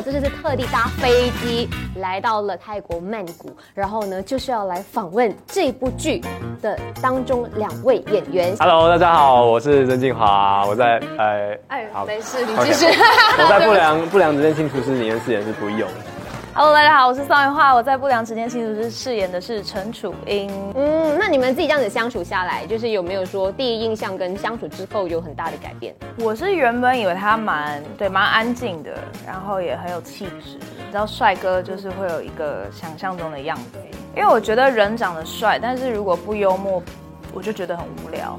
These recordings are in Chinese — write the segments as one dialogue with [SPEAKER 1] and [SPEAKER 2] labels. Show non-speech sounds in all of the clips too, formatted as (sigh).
[SPEAKER 1] 错，这次是特地搭飞机来到了泰国曼谷，然后呢，就是要来访问这部剧的当中两位演员。
[SPEAKER 2] Hello，大家好，我是曾静华，我在呃，
[SPEAKER 1] 哎
[SPEAKER 2] 好
[SPEAKER 1] 没事，你继续。(laughs)
[SPEAKER 2] 我在不良 (laughs) 不良执念清除师里面饰演是不用，
[SPEAKER 3] Hello，大家好，我是宋元化，我在不良执念清除师饰演的是陈楚英。
[SPEAKER 1] 嗯，那你们自己这样子相处下来，就是有没有说第一印象跟相处之后有很大的改变？
[SPEAKER 3] 我是原本以为他蛮对蛮安静的，然后也很有气质。你知道帅哥就是会有一个想象中的样子，因为我觉得人长得帅，但是如果不幽默，我就觉得很无聊。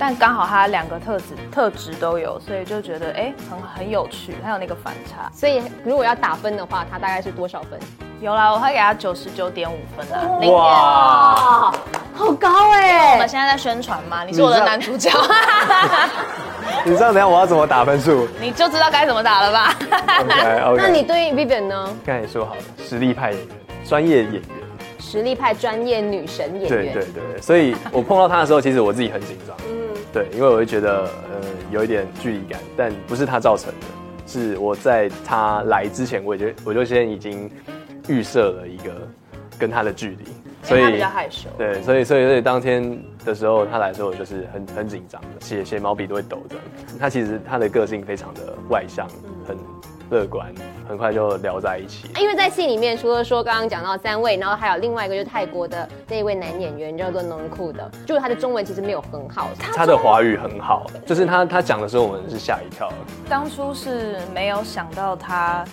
[SPEAKER 3] 但刚好他两个特质特质都有，所以就觉得哎很很有趣，还有那个反差。
[SPEAKER 1] 所以如果要打分的话，他大概是多少分？
[SPEAKER 3] 有啦，我会给他九十九点五分啦。零点
[SPEAKER 2] 哇，
[SPEAKER 1] 哦，好高哎、
[SPEAKER 3] 我们现在在宣传吗？你是我的男主角，
[SPEAKER 2] 你知道 (laughs) 等下我要怎么打分数
[SPEAKER 3] 你就知道该怎么打了吧
[SPEAKER 2] ？？OK OK，(laughs)
[SPEAKER 1] 那你对 Vivian 呢？
[SPEAKER 2] 刚才也说好了，实力派演员，专业演员，
[SPEAKER 1] 实力派专业女神演员。
[SPEAKER 2] 对对对，所以我碰到他的时候，其实我自己很紧张，嗯，对，因为我会觉得呃有一点距离感，但不是他造成的，是我在他来之前，我就我就先已经预设了一个跟他的距离，所以
[SPEAKER 3] 他比较害羞。
[SPEAKER 2] 对，所以所以所以当天的时候，他来的时候，我就是很很紧张的，写写毛笔都会抖的。他其实他的个性非常的外向，很乐观，很快就聊在一起。
[SPEAKER 1] 因为在戏里面，除了说刚刚讲到三位，然后还有另外一个就是泰国的那一位男演员叫做农库的，就是他的中文其实没有很好，
[SPEAKER 2] 他的华语很好，就是他他讲的时候，我们是吓一跳。
[SPEAKER 3] 当初是没有想到他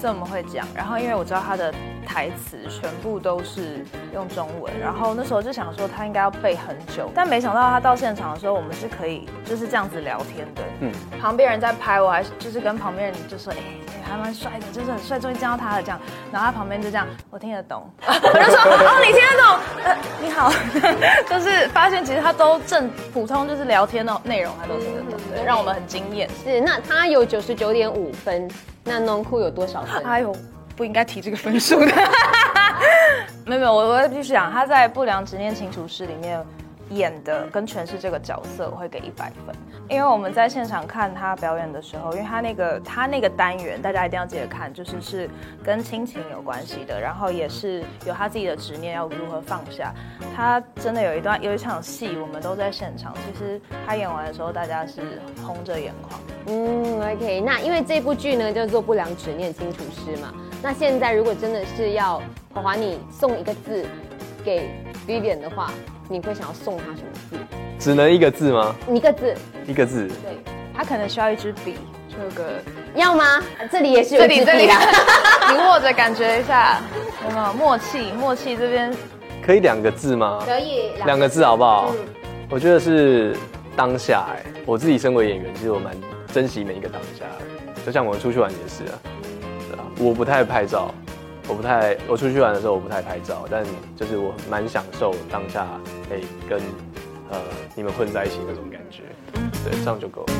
[SPEAKER 3] 这么会讲，然后因为我知道他的台词全部都是用中文，然后那时候就想说他应该要背很久，但没想到他到现场的时候，我们是可以就是这样子聊天的。
[SPEAKER 2] 嗯
[SPEAKER 3] 嗯，旁边人在拍，我还就是跟旁边人就说，哎、哎还蛮帅的，就是很帅，终于见到他了这样。然后他旁边就这样，我听得懂，(laughs) 我就说，哦，你听得懂？呃，你好，(laughs) 就是发现其实他都正普通就是聊天的内容，他都听得懂，对，让我们很惊艳。
[SPEAKER 1] 是那他有九十九点五分，那农库有多少分？
[SPEAKER 3] 哎呦，不应该提这个分数的。(laughs) 没有没有，我我必须讲，他在《不良执念清除师》里面演的跟诠释这个角色，我会给一百分。因为我们在现场看他表演的时候，因为他那个他那个单元，大家一定要记得看，就是是跟亲情有关系的，然后也是有他自己的执念要如何放下。他真的有一段有一场戏，我们都在现场，其实他演完的时候，大家是红着眼眶。
[SPEAKER 1] 嗯，OK，那因为这部剧呢叫做《不良执念清除师》嘛，那现在如果真的是要华华你送一个字给 Vivian 的话，你会想要送他什么字？
[SPEAKER 2] 只能一个字吗？
[SPEAKER 1] 一个字，
[SPEAKER 2] 一个字。
[SPEAKER 1] 对，
[SPEAKER 3] 他可能需要一支笔，就有个
[SPEAKER 1] 要吗？这里也是有
[SPEAKER 3] 这里这里。(laughs) 你握着感觉一下，有没有默契？默契这边
[SPEAKER 2] 可以两个字吗？
[SPEAKER 1] 可以，
[SPEAKER 2] 两个字好不好？
[SPEAKER 1] 嗯
[SPEAKER 2] 我觉得是当下哎、我自己身为演员，其实我蛮珍惜每一个当下的。就像我们出去玩也是啊，我不太拍照，我不太，我出去玩的时候我不太拍照，但就是我蛮享受当下可以跟呃你们混在一起那种感觉，对，这样就够了。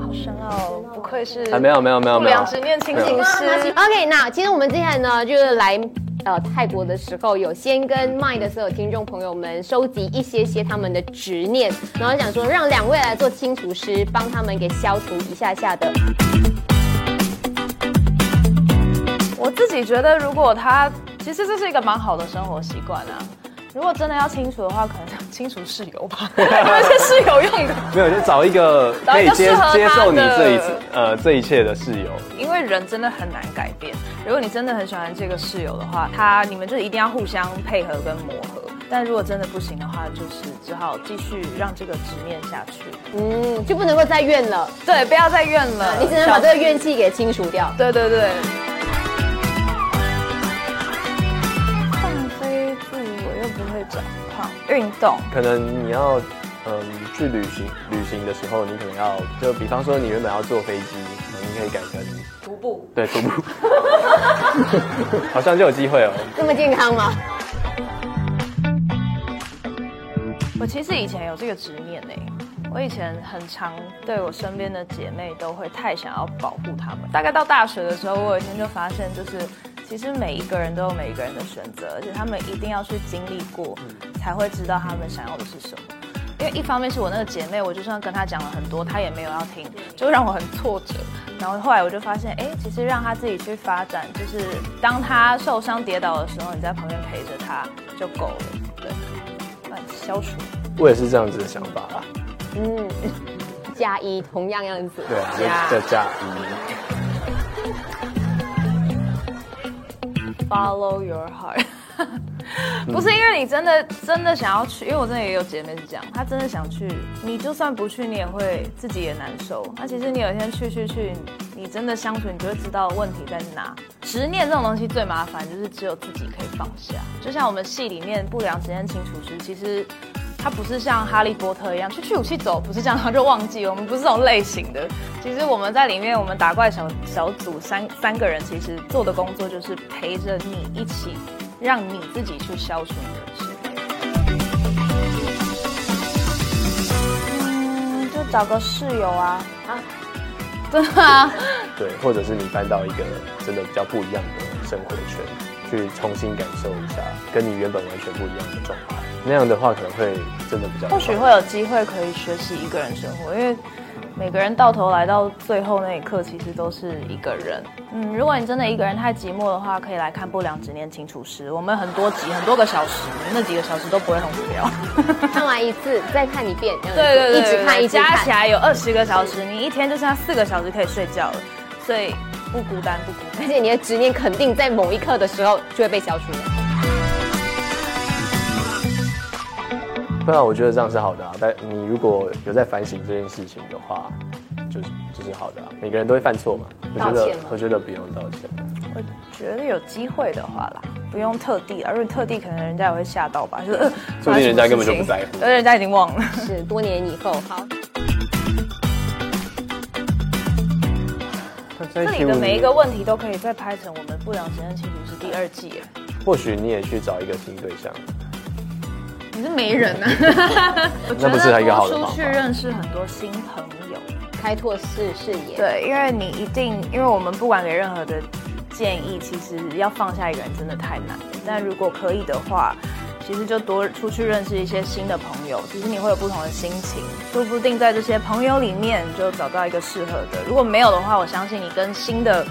[SPEAKER 3] 好深奥，不愧是
[SPEAKER 2] 啊，没有没有没有没有
[SPEAKER 3] 不良，执念清
[SPEAKER 2] 没有
[SPEAKER 3] 醒师。
[SPEAKER 1] OK，那其实我们接下来呢，就是来呃泰国的时候，有先跟麦的所有听众朋友们收集一些些他们的执念，然后想说让两位来做清除师，帮他们给消除一下下的。
[SPEAKER 3] 我自己觉得，如果他其实这是一个蛮好的生活习惯啊。如果真的要清除的话，可能清除室友吧，(laughs) 因为是室友用的。
[SPEAKER 2] 没有就找一个
[SPEAKER 3] 找一个
[SPEAKER 2] 可以接接受你这一次呃这一切的室友。
[SPEAKER 3] 因为人真的很难改变。如果你真的很喜欢这个室友的话，他你们就一定要互相配合跟磨合。但如果真的不行的话，就是只好继续让这个执念下去。
[SPEAKER 1] 嗯，就不能够再怨了，
[SPEAKER 3] 对，不要再怨了，
[SPEAKER 1] 你只能把这个怨气给清除掉。
[SPEAKER 3] 对对对。运动
[SPEAKER 2] 可能你要嗯去旅行旅行的时候，你可能要就比方说你原本要坐飞机，呃你可以改成
[SPEAKER 3] 徒步。
[SPEAKER 2] 对徒步，(laughs) 好像就有机会哦。
[SPEAKER 1] 这么健康吗？
[SPEAKER 3] 我其实以前有这个执念呢。我以前很常对我身边的姐妹都会太想要保护她们。大概到大学的时候，我有一天就发现，就是其实每一个人都有每一个人的选择，而且他们一定要去经历过，才会知道他们想要的是什么。因为一方面是我那个姐妹，我就算跟她讲了很多，她也没有要听，就让我很挫折。然后后来我就发现，哎，其实让她自己去发展，就是当她受伤跌倒的时候，你在旁边陪着她就够了，对，消除。
[SPEAKER 2] 我也是这样子的想法啊。
[SPEAKER 1] 嗯，(laughs) 加一同样样子。
[SPEAKER 2] 对啊，再加
[SPEAKER 3] 一。Follow your heart。(laughs) 不是因为你真的真的想要去，因为我真的也有姐妹是这样，她真的想去，你就算不去，你也会自己也难受。那其实你有一天去去去，你真的相处，你就会知道问题在哪。执念这种东西最麻烦，就是只有自己可以放下。就像我们戏里面不良执念清除师，其实他不是像哈利波特一样去去武器走，不是这样他就忘记。我们不是这种类型的。其实我们在里面，我们打怪小小组三三个人，其实做的工作就是陪着你一起。让你自己去消除你的执嗯，就找个室友啊啊，真的啊？
[SPEAKER 2] 对，或者是你搬到一个真的比较不一样的生活圈，去重新感受一下跟你原本完全不一样的状态，那样的话可能会真的比较。
[SPEAKER 3] 或许会有机会可以学习一个人生活，因为。每个人到头来到最后那一刻，其实都是一个人。嗯，如果你真的一个人太寂寞的话，可以来看《不良执念清除师》，我们很多集，很多个小时，那几个小时都不会很无聊。
[SPEAKER 1] 看完一次再看一遍，
[SPEAKER 3] 对对对，
[SPEAKER 1] 一直看，一
[SPEAKER 3] 加起来有二十个小时，你一天就剩下四个小时可以睡觉了，所以不孤单，不孤单。
[SPEAKER 1] 而且你的执念肯定在某一刻的时候就会被消除了。
[SPEAKER 2] 对啊，我觉得这样是好的啊。但你如果有在反省这件事情的话，就是就是好的啊。每个人都会犯错嘛。我觉得我觉得不用道歉。
[SPEAKER 3] 我觉得有机会的话啦，不用特地，而且特地可能人家也会吓到吧。就是，
[SPEAKER 2] 说不定人家根本就不在 (laughs) 乎，
[SPEAKER 3] 而人家已经忘了。
[SPEAKER 1] 是多年以后，好。
[SPEAKER 3] 这里的每一个问题都可以再拍成我们不良执念清除是第二季。
[SPEAKER 2] 或许你也去找一个新对象。
[SPEAKER 3] 你是没人啊？(laughs)
[SPEAKER 2] 那不是一个好的
[SPEAKER 3] 出去认识很多新朋友，
[SPEAKER 1] 开拓视视野。
[SPEAKER 3] 对，因为你一定，因为我们不管给任何的建议，其实要放下一个人真的太难。但如果可以的话，其实就多出去认识一些新的朋友，其实你会有不同的心情，说不定在这些朋友里面就找到一个适合的。如果没有的话，我相信你跟新的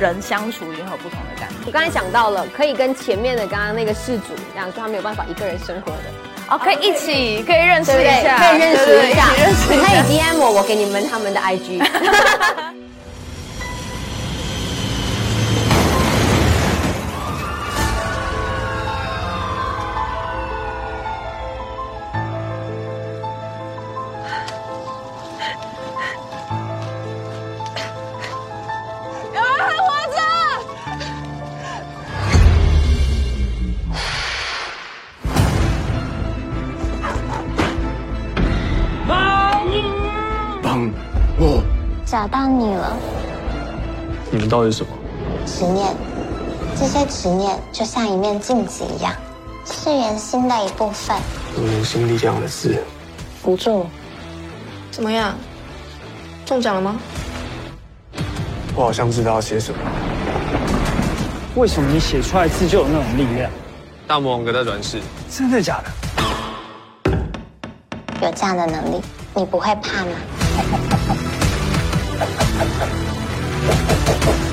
[SPEAKER 3] 人相处一定会有不同的感觉。
[SPEAKER 1] 我刚才想到了，可以跟前面的刚刚那个事主这样说，他没有办法一个人生活的。
[SPEAKER 3] 哦，可以一起，可以认识一下，
[SPEAKER 1] 可以认识一下。你可以 DM 我，我给你们他们的 IG。(laughs)
[SPEAKER 4] 找到你了。
[SPEAKER 2] 你们到底是什么？
[SPEAKER 4] 执念，这些执念就像一面镜子一样，是人心的一部分。
[SPEAKER 2] 有人心里这样的字，
[SPEAKER 5] 不中。怎么样？中奖了吗？
[SPEAKER 2] 我好像知道要写什么。
[SPEAKER 6] 为什么你写出来字就有那种力量？
[SPEAKER 2] 大魔王哥在转世，
[SPEAKER 6] 真的假的？
[SPEAKER 4] 有这样的能力，你不会怕吗？Thank you.